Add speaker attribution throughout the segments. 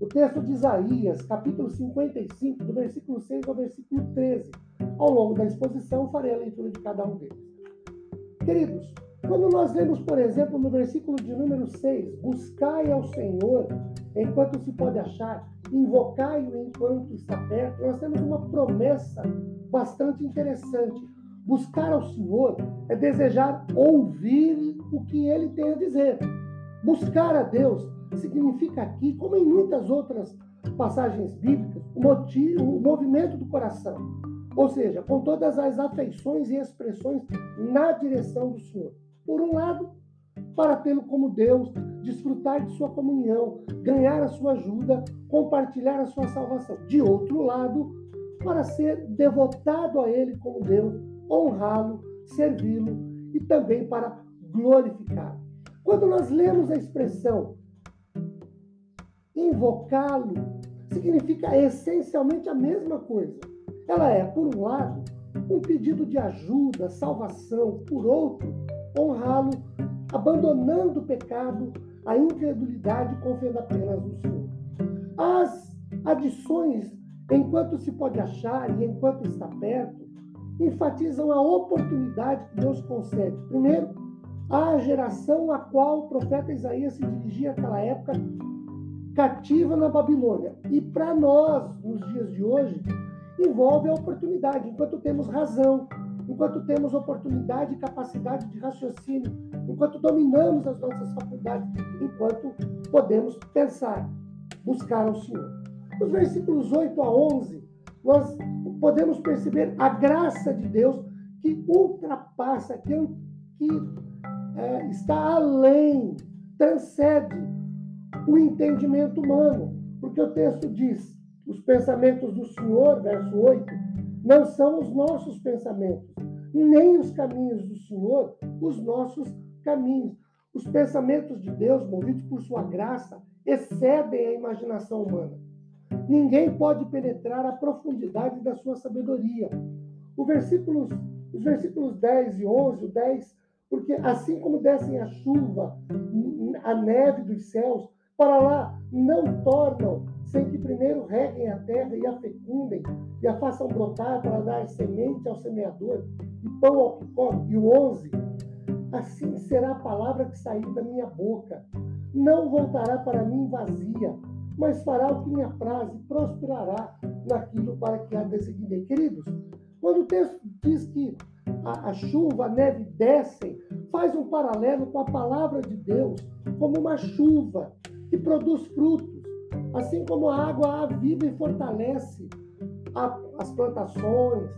Speaker 1: o texto de Isaías, capítulo 55, do versículo 6 ao versículo 13. Ao longo da exposição, farei a leitura de cada um deles. Queridos, quando nós lemos, por exemplo, no versículo de número 6, buscai ao Senhor enquanto se pode achar, invocai-o enquanto está perto, nós temos uma promessa bastante interessante. Buscar ao Senhor é desejar ouvir o que ele tem a dizer. Buscar a Deus significa aqui, como em muitas outras passagens bíblicas, o, motivo, o movimento do coração. Ou seja, com todas as afeições e expressões na direção do Senhor. Por um lado, para tê-lo como Deus, desfrutar de sua comunhão, ganhar a sua ajuda, compartilhar a sua salvação. De outro lado, para ser devotado a Ele como Deus, honrá-lo, servi-lo e também para glorificá-lo. Quando nós lemos a expressão invocá-lo, significa essencialmente a mesma coisa. Ela é, por um lado, um pedido de ajuda, salvação, por outro, honrá-lo, abandonando o pecado, a incredulidade, confiando apenas no Senhor. As adições, enquanto se pode achar e enquanto está perto, enfatizam a oportunidade que Deus concede. Primeiro, a geração a qual o profeta Isaías se dirigia naquela época cativa na Babilônia. E para nós, nos dias de hoje, envolve a oportunidade. Enquanto temos razão, enquanto temos oportunidade e capacidade de raciocínio, enquanto dominamos as nossas faculdades, enquanto podemos pensar, buscar ao Senhor. Nos versículos 8 a 11, nós podemos perceber a graça de Deus que ultrapassa, que é, está além, transcende o entendimento humano. Porque o texto diz: os pensamentos do Senhor, verso 8, não são os nossos pensamentos, nem os caminhos do Senhor, os nossos caminhos. Os pensamentos de Deus, movidos por sua graça, excedem a imaginação humana. Ninguém pode penetrar a profundidade da sua sabedoria. Versículos, os versículos 10 e 11, o 10, porque assim como descem a chuva, a neve dos céus, para lá não tornam sem que primeiro reguem a terra e a fecundem e a façam brotar para dar semente ao semeador e pão ao que come. E o 11, assim será a palavra que sair da minha boca. Não voltará para mim vazia, mas fará o que me apraz e prosperará naquilo para que a designei. Queridos, quando o texto diz que a, a chuva, a neve descem, faz um paralelo com a palavra de Deus como uma chuva que produz frutos, assim como a água aviva e fortalece a, as plantações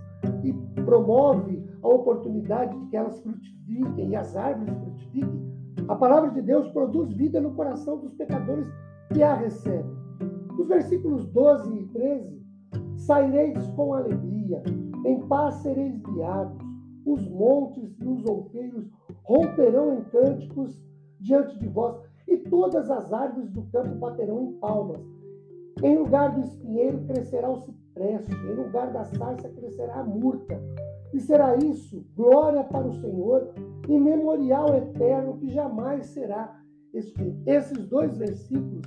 Speaker 1: e promove a oportunidade de que elas frutifiquem e as árvores frutifiquem. A palavra de Deus produz vida no coração dos pecadores que a recebem. Os versículos 12 e 13: Saireis com alegria, em paz sereis guiados, os montes e os outeiros romperão em cânticos diante de vós e todas as árvores do campo baterão em palmas. Em lugar do espinheiro crescerá o cipreste, em lugar da sarça crescerá a murta. E será isso glória para o Senhor e memorial eterno que jamais será extinto. Esses dois versículos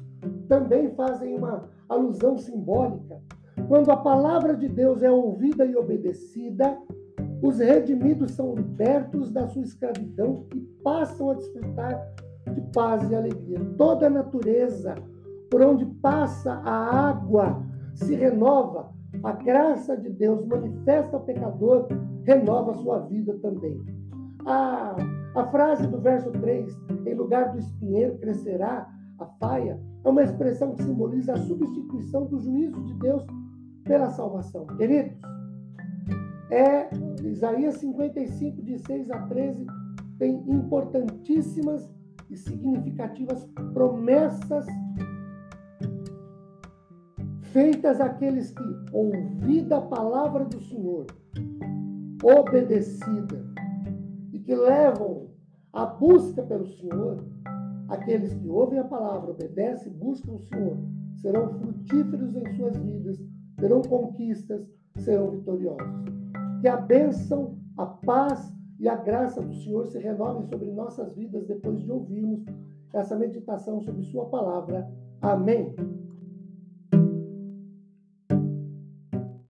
Speaker 1: também fazem uma alusão simbólica. Quando a palavra de Deus é ouvida e obedecida, os redimidos são libertos da sua escravidão e passam a desfrutar de paz e alegria. Toda a natureza, por onde passa a água, se renova. A graça de Deus manifesta ao pecador, renova sua vida também. A, a frase do verso 3, em lugar do espinheiro crescerá a faia, é uma expressão que simboliza a substituição do juízo de Deus pela salvação. Queridos, é Isaías 55, de 6 a 13, tem importantíssimas e significativas promessas Feitas aqueles que, ouvida a palavra do Senhor, obedecida, e que levam a busca pelo Senhor, aqueles que ouvem a palavra, obedecem e buscam o Senhor, serão frutíferos em suas vidas, terão conquistas, serão vitoriosos. Que a bênção, a paz e a graça do Senhor se renovem sobre nossas vidas depois de ouvirmos essa meditação sobre Sua palavra. Amém.